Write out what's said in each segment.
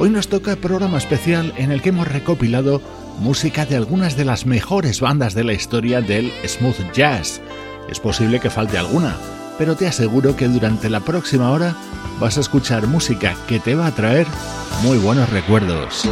Hoy nos toca programa especial en el que hemos recopilado música de algunas de las mejores bandas de la historia del smooth jazz. Es posible que falte alguna, pero te aseguro que durante la próxima hora vas a escuchar música que te va a traer muy buenos recuerdos.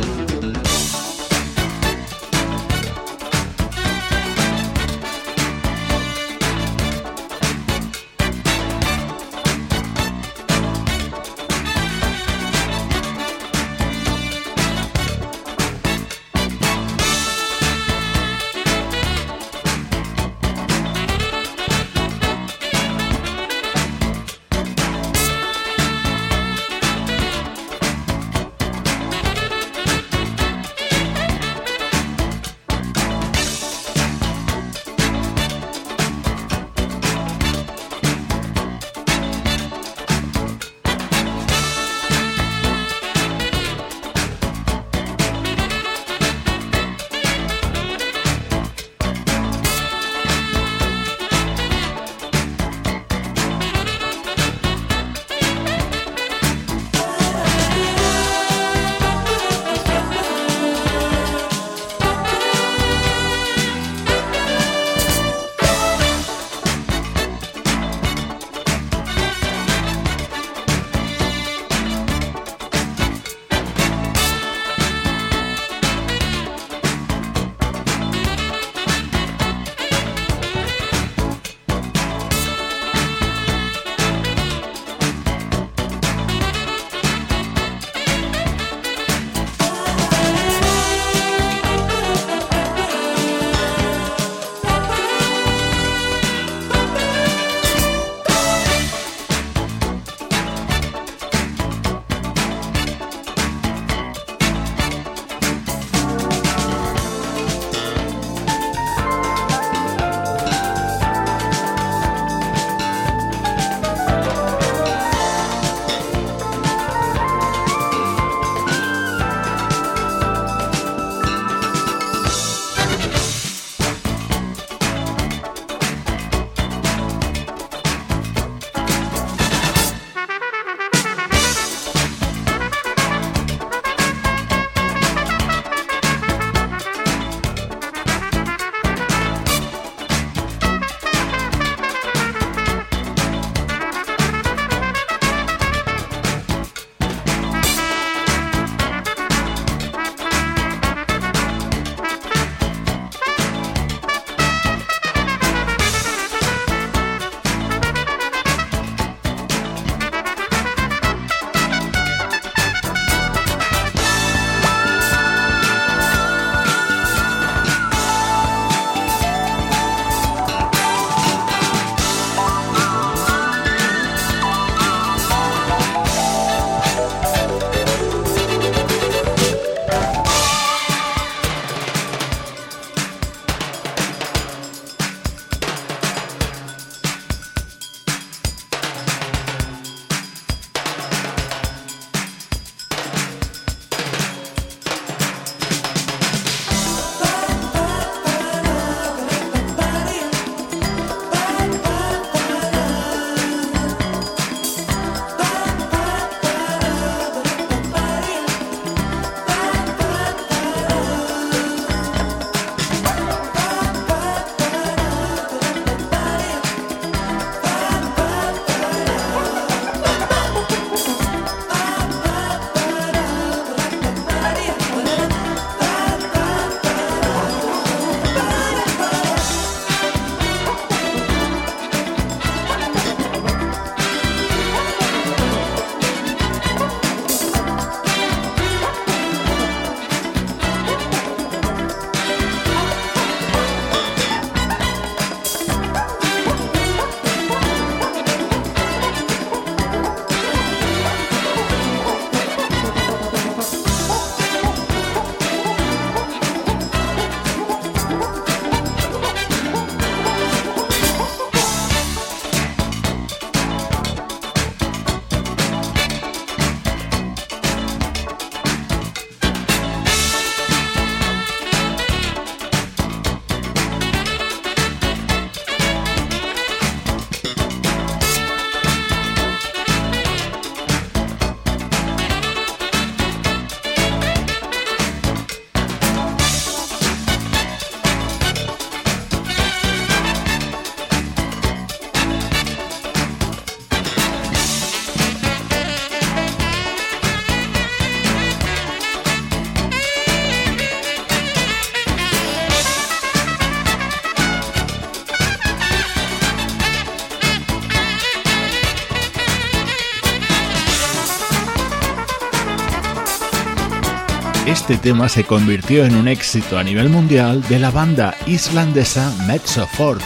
Este tema se convirtió en un éxito a nivel mundial de la banda islandesa Mezzo Fort,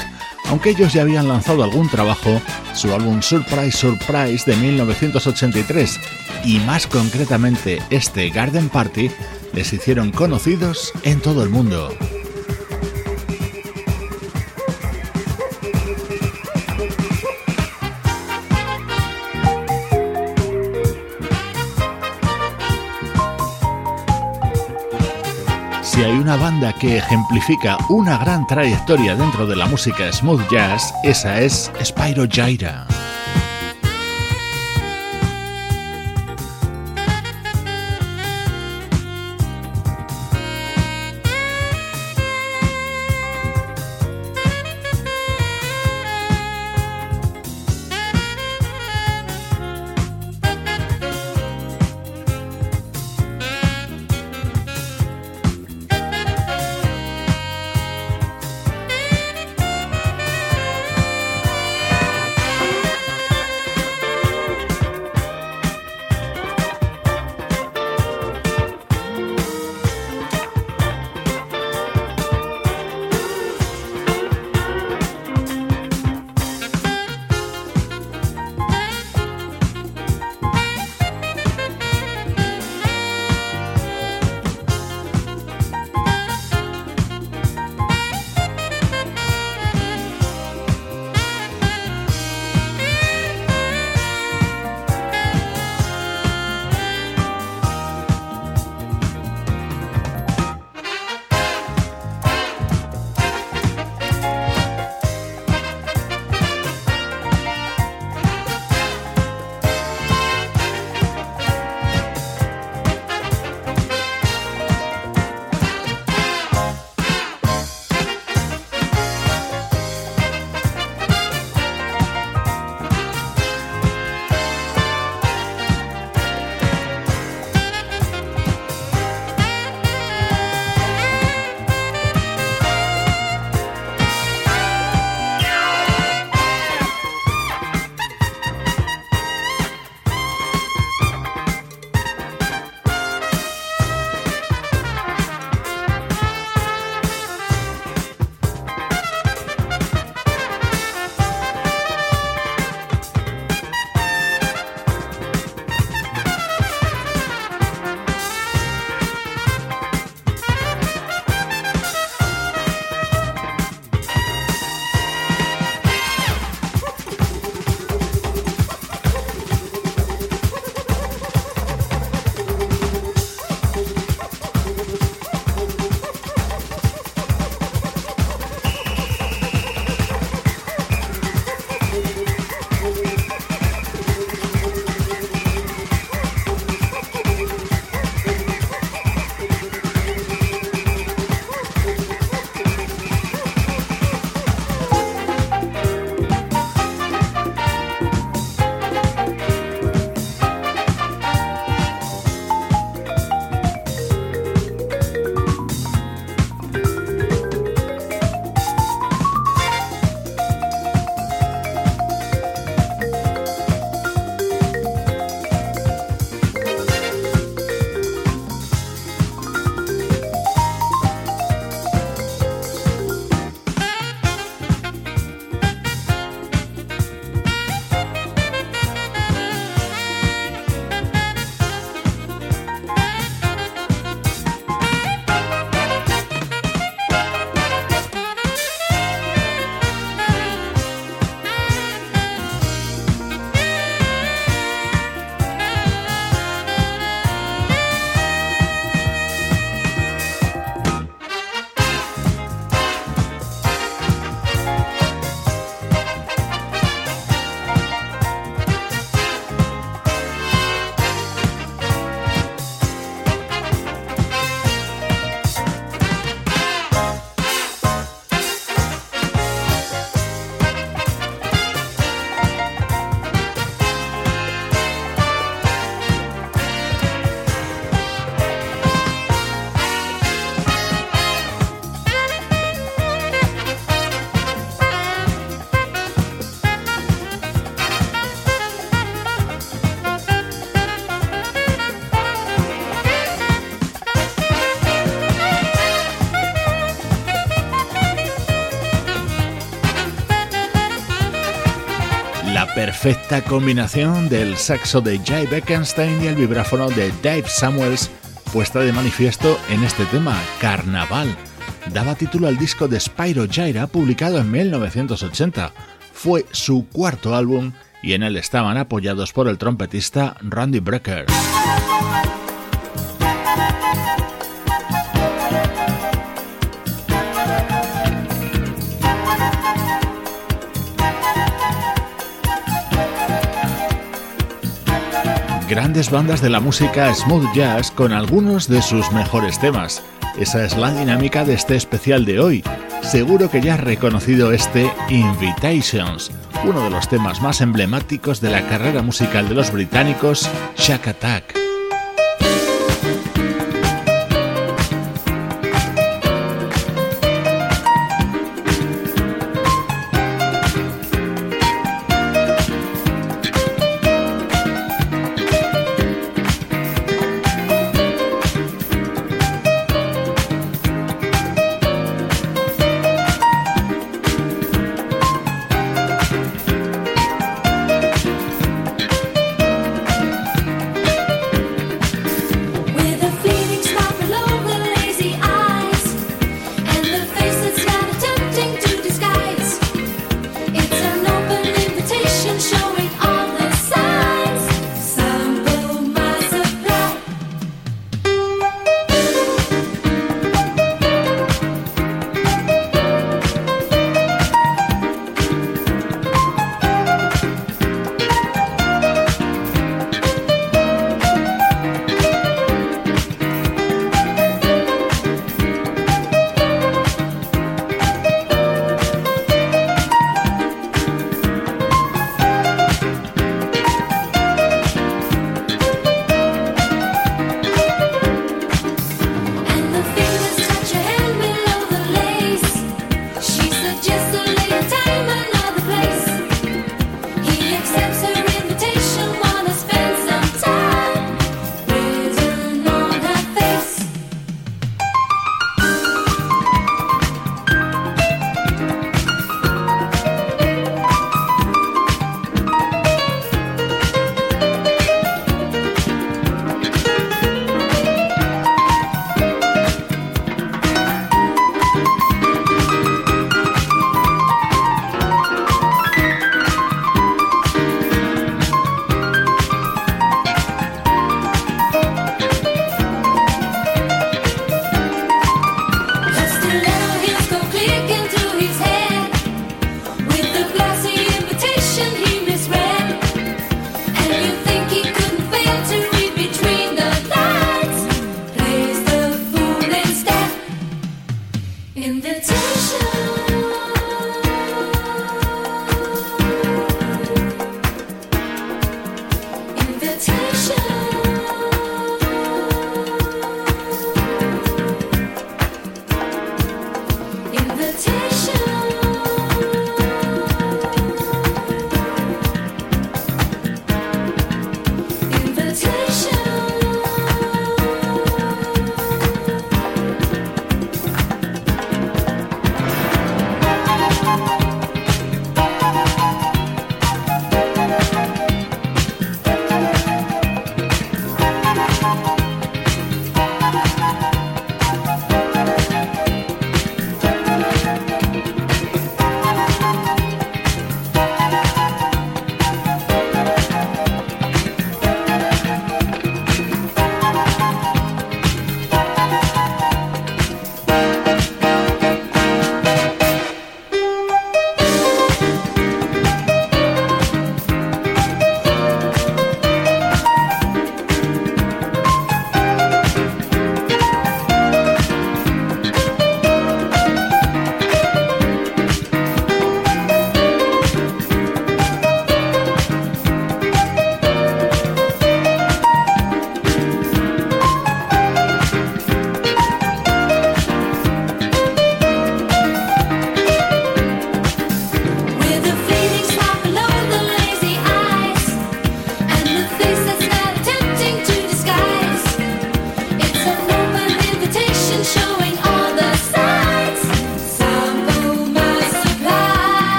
aunque ellos ya habían lanzado algún trabajo, su álbum Surprise Surprise de 1983 y más concretamente este Garden Party les hicieron conocidos en todo el mundo. Una banda que ejemplifica una gran trayectoria dentro de la música smooth jazz, esa es Spyro Gyra. Perfecta combinación del saxo de Jay Beckenstein y el vibráfono de Dave Samuels puesta de manifiesto en este tema, Carnaval. Daba título al disco de Spyro Gyra publicado en 1980. Fue su cuarto álbum y en él estaban apoyados por el trompetista Randy Brecker. Grandes bandas de la música smooth jazz con algunos de sus mejores temas. Esa es la dinámica de este especial de hoy. Seguro que ya has reconocido este Invitations, uno de los temas más emblemáticos de la carrera musical de los británicos Shack Attack.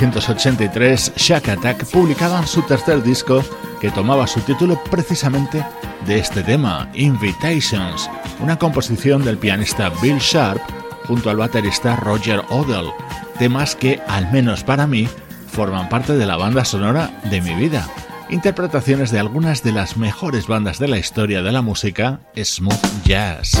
1983, Shack Attack publicaban su tercer disco que tomaba su título precisamente de este tema, Invitations, una composición del pianista Bill Sharp junto al baterista Roger Odell, temas que, al menos para mí, forman parte de la banda sonora de mi vida. Interpretaciones de algunas de las mejores bandas de la historia de la música, smooth jazz.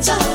저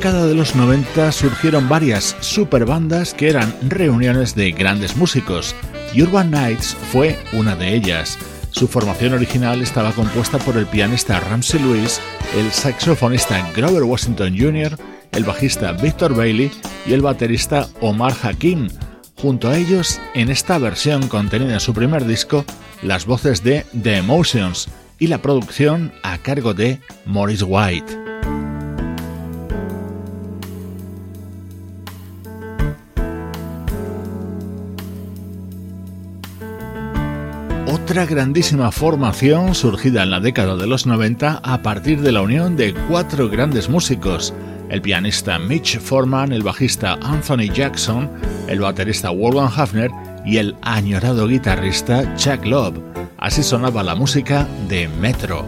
década de los 90 surgieron varias superbandas que eran reuniones de grandes músicos, Urban Nights fue una de ellas. Su formación original estaba compuesta por el pianista Ramsey Lewis, el saxofonista Grover Washington Jr., el bajista Victor Bailey y el baterista Omar Hakim. Junto a ellos, en esta versión contenida en su primer disco, las voces de The Emotions, y la producción a cargo de Morris White. Otra grandísima formación surgida en la década de los 90 a partir de la unión de cuatro grandes músicos, el pianista Mitch Foreman, el bajista Anthony Jackson, el baterista Wolfgang Hafner y el añorado guitarrista Chuck Love. Así sonaba la música de Metro.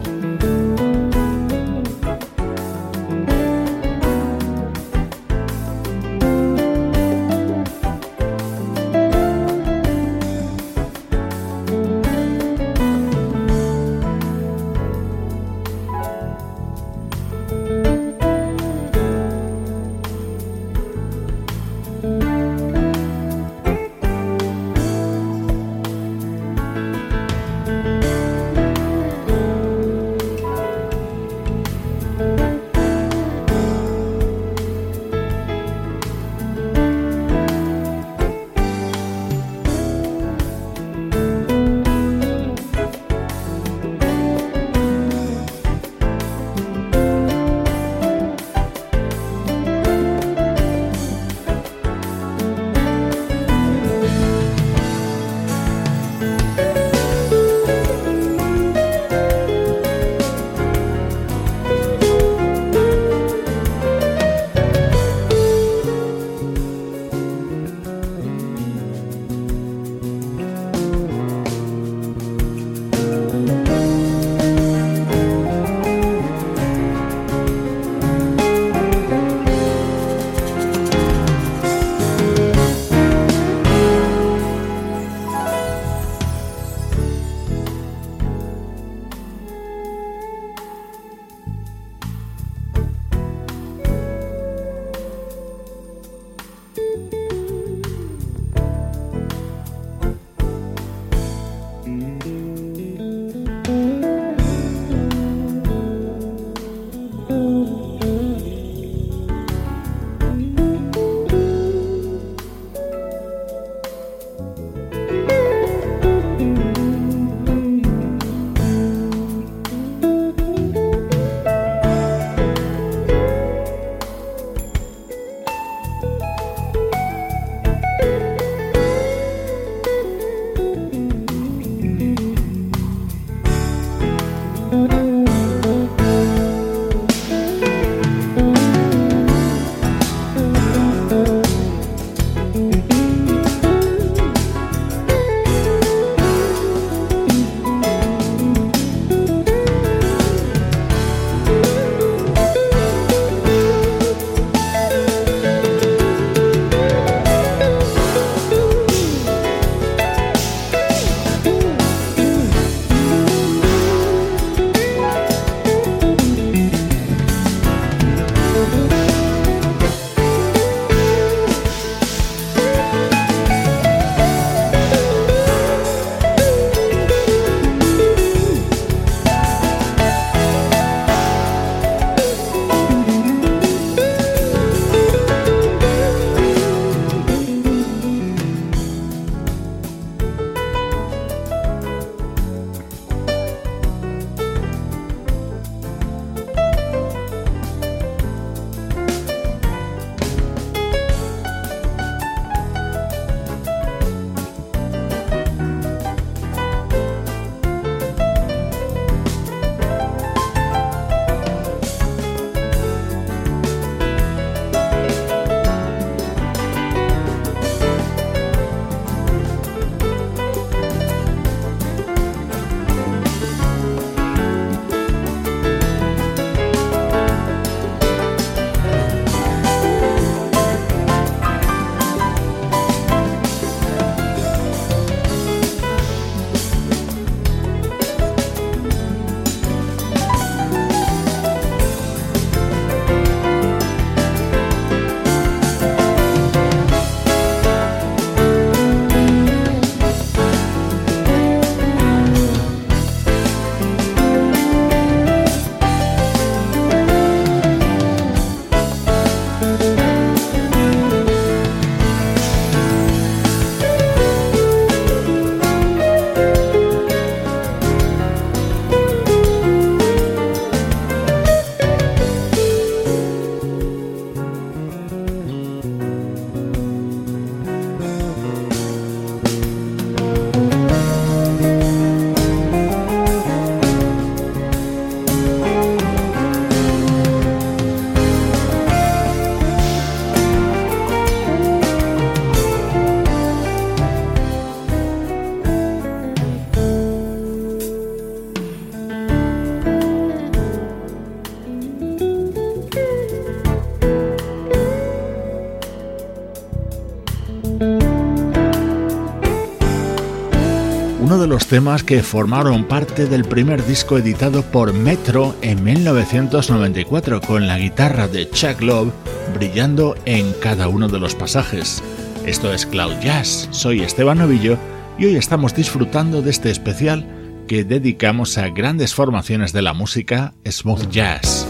Temas que formaron parte del primer disco editado por Metro en 1994 con la guitarra de Chuck Love brillando en cada uno de los pasajes. Esto es Cloud Jazz, soy Esteban Novillo y hoy estamos disfrutando de este especial que dedicamos a grandes formaciones de la música smooth jazz.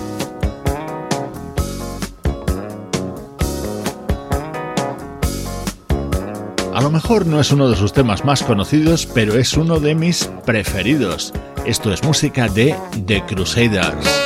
Lo mejor no es uno de sus temas más conocidos, pero es uno de mis preferidos. Esto es música de The Crusaders.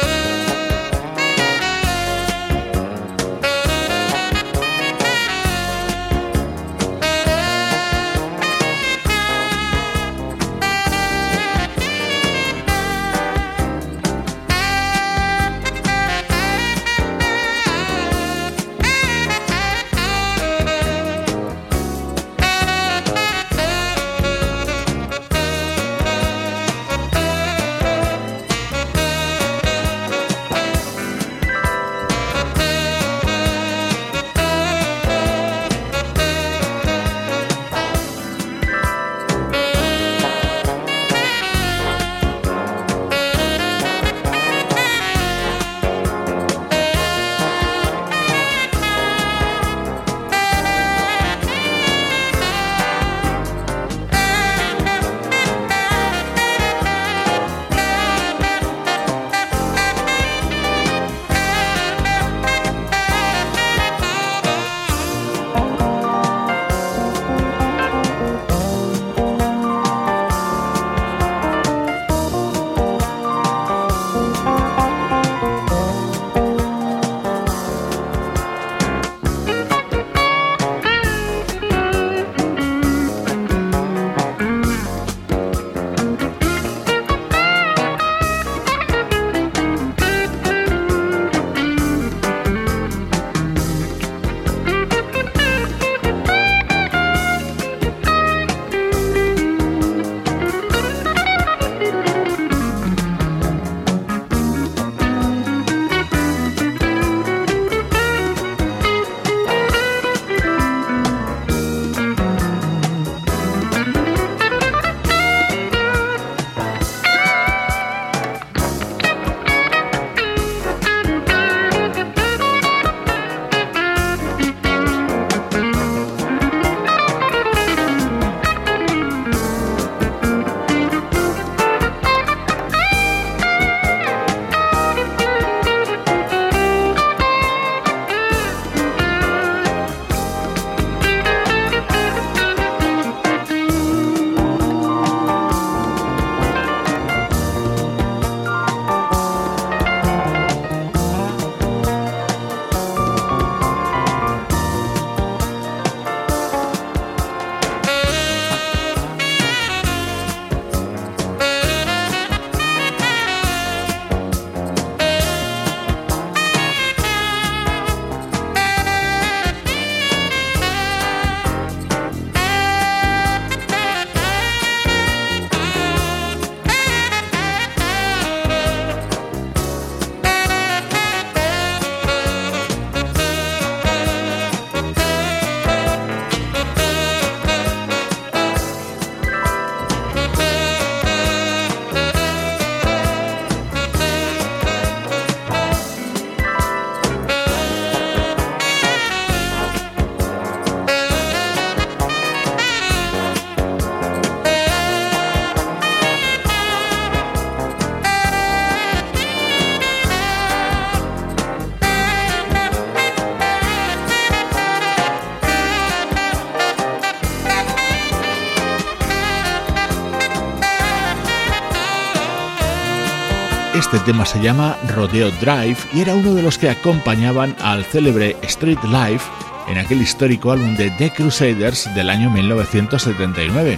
Este tema se llama Rodeo Drive y era uno de los que acompañaban al célebre Street Life en aquel histórico álbum de The Crusaders del año 1979,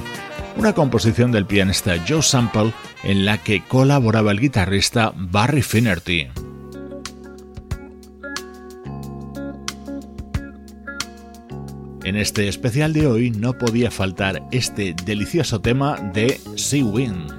una composición del pianista Joe Sample en la que colaboraba el guitarrista Barry Finnerty. En este especial de hoy no podía faltar este delicioso tema de Sea Wind.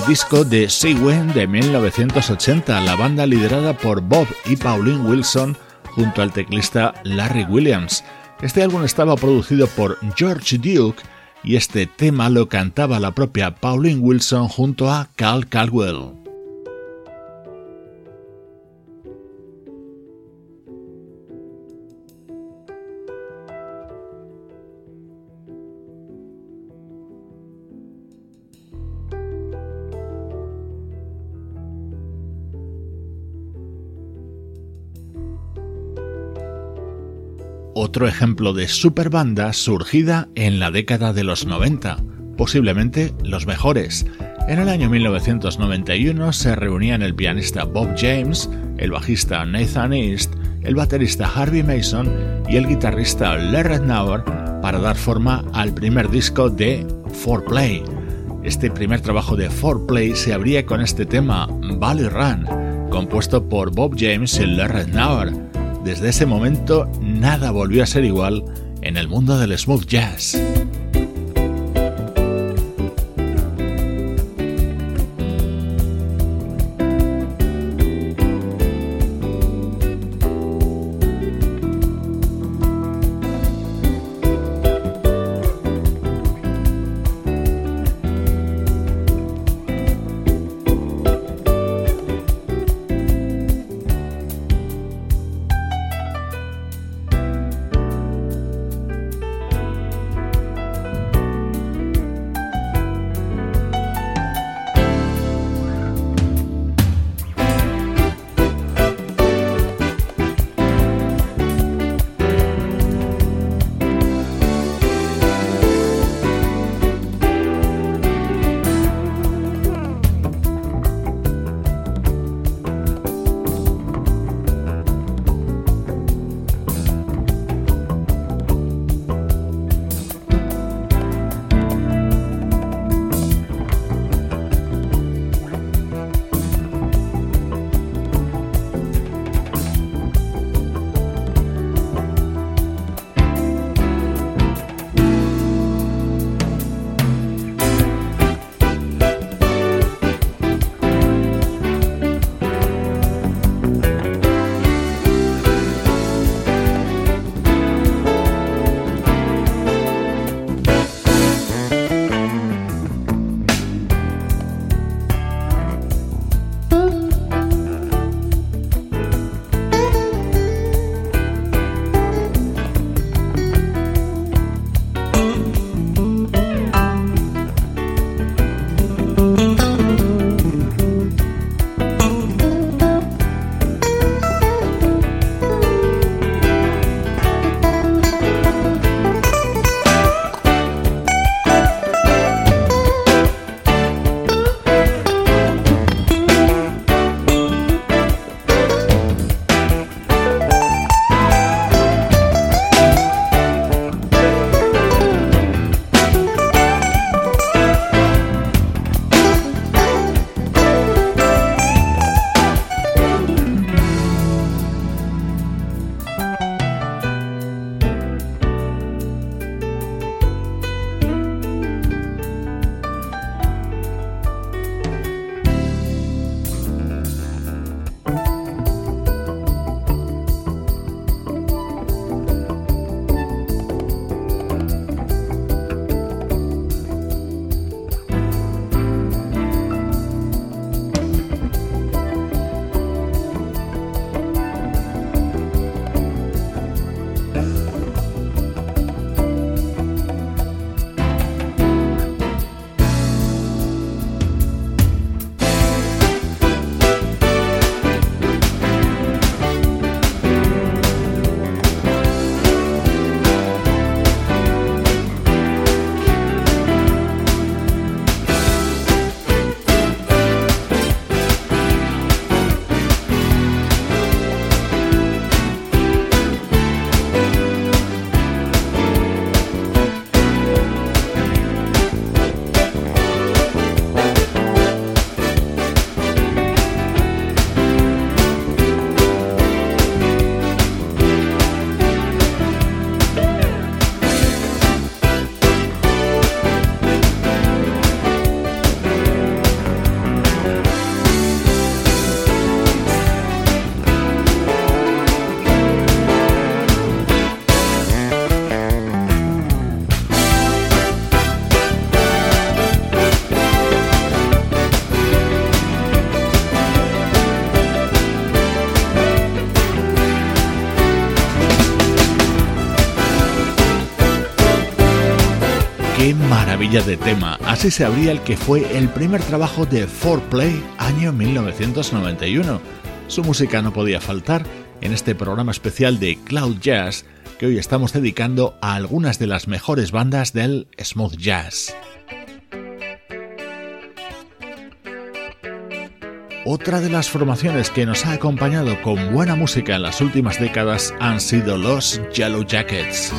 El disco de Sea Wind de 1980, la banda liderada por Bob y Pauline Wilson junto al teclista Larry Williams. Este álbum estaba producido por George Duke y este tema lo cantaba la propia Pauline Wilson junto a Cal Caldwell. Otro ejemplo de superbanda surgida en la década de los 90, posiblemente los mejores. En el año 1991 se reunían el pianista Bob James, el bajista Nathan East, el baterista Harvey Mason y el guitarrista Larry Nauer para dar forma al primer disco de 4Play. Este primer trabajo de 4Play se abría con este tema, Valley Run, compuesto por Bob James y Larry Nauer desde ese momento nada volvió a ser igual en el mundo del smooth jazz. Qué maravilla de tema. Así se abría el que fue el primer trabajo de 4Play año 1991. Su música no podía faltar en este programa especial de Cloud Jazz que hoy estamos dedicando a algunas de las mejores bandas del smooth jazz. Otra de las formaciones que nos ha acompañado con buena música en las últimas décadas han sido los Yellow Jackets.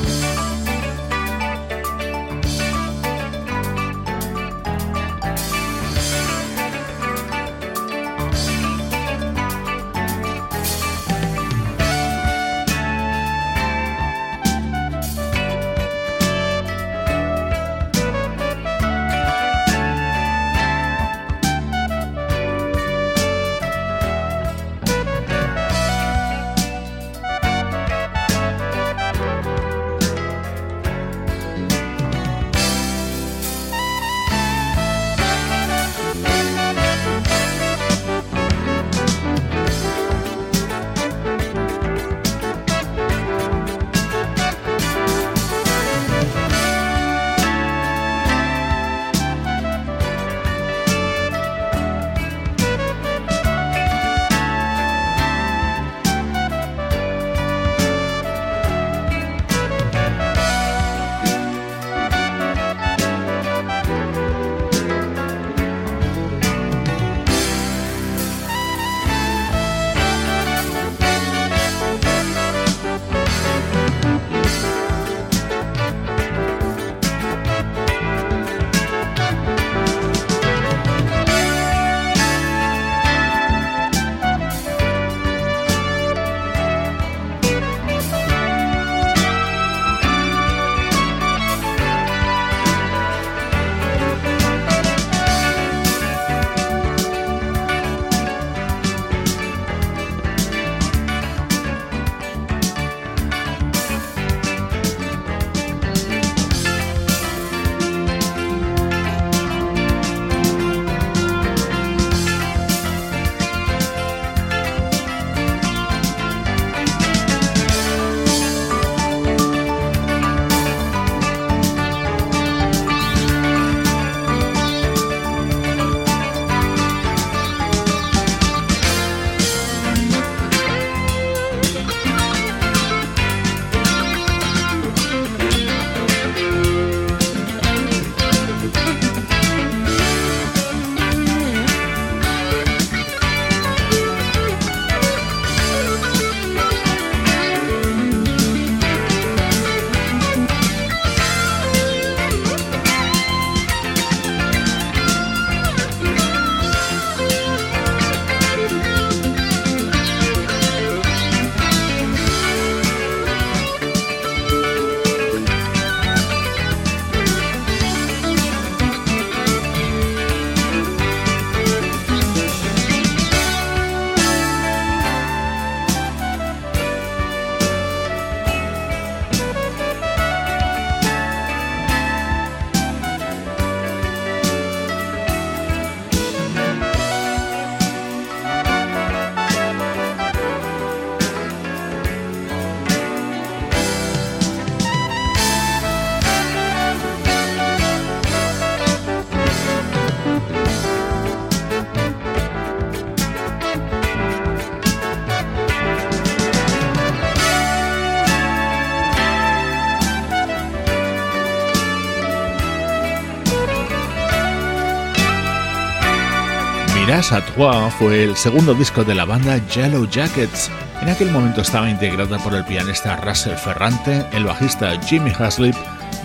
À Trois fue el segundo disco de la banda Yellow Jackets. En aquel momento estaba integrada por el pianista Russell Ferrante, el bajista Jimmy Haslip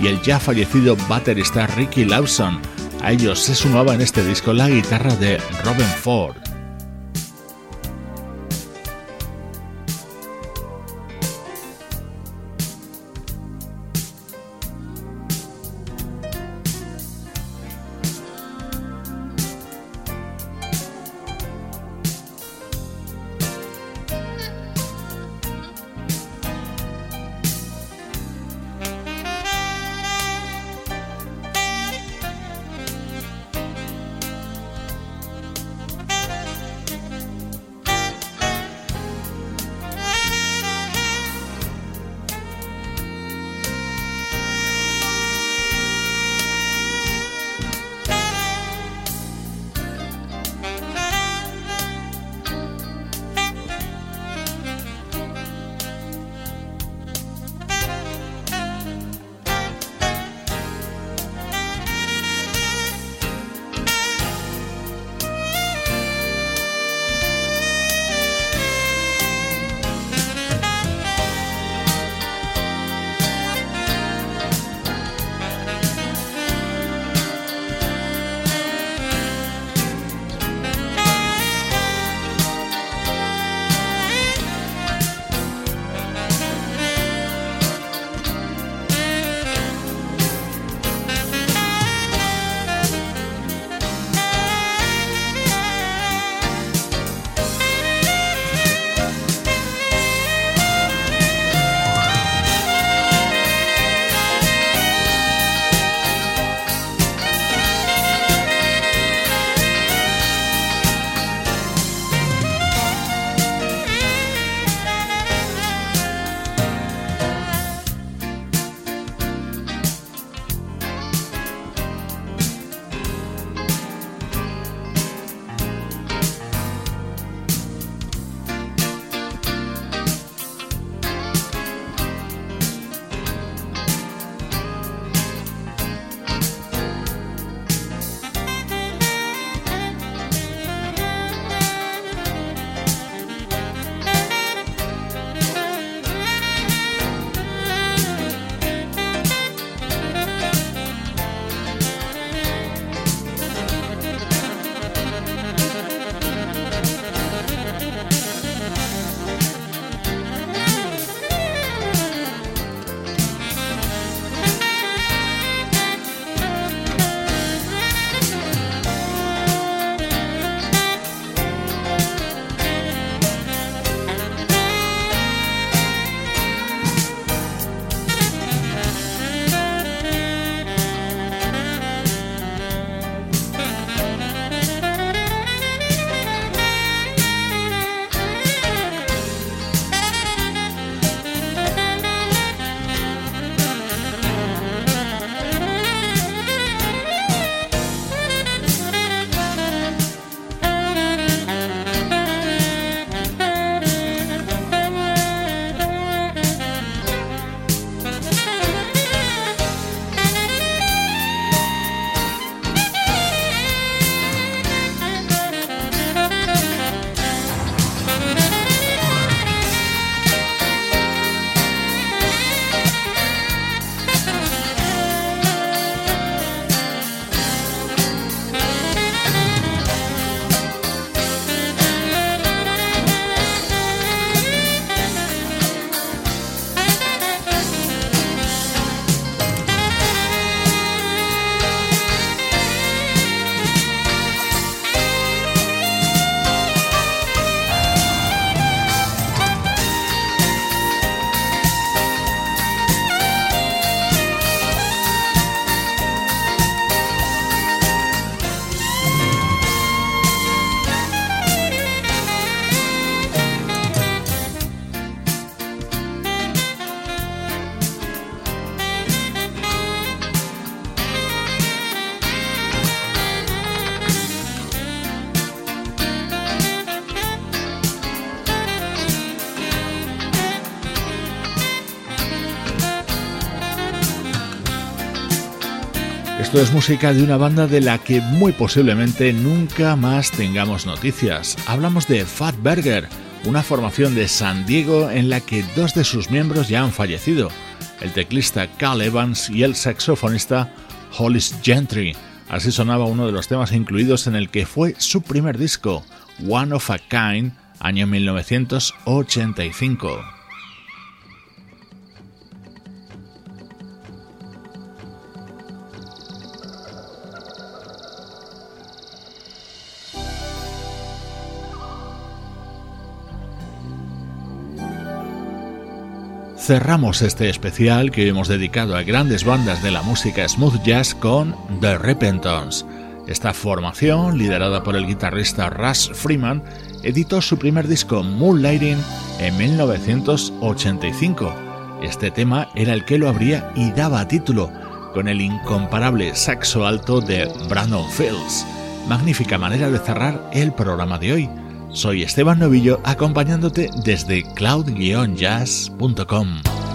y el ya fallecido baterista Ricky Lawson. A ellos se sumaba en este disco la guitarra de Robin Ford. Esto es música de una banda de la que muy posiblemente nunca más tengamos noticias. Hablamos de Fat Burger, una formación de San Diego en la que dos de sus miembros ya han fallecido, el teclista Carl Evans y el saxofonista Hollis Gentry. Así sonaba uno de los temas incluidos en el que fue su primer disco, One of a Kind, año 1985. Cerramos este especial que hemos dedicado a grandes bandas de la música smooth jazz con The Repentance. Esta formación, liderada por el guitarrista Russ Freeman, editó su primer disco Moonlighting en 1985. Este tema era el que lo abría y daba título, con el incomparable saxo alto de Brandon Fields. Magnífica manera de cerrar el programa de hoy. Soy Esteban Novillo acompañándote desde cloud-jazz.com.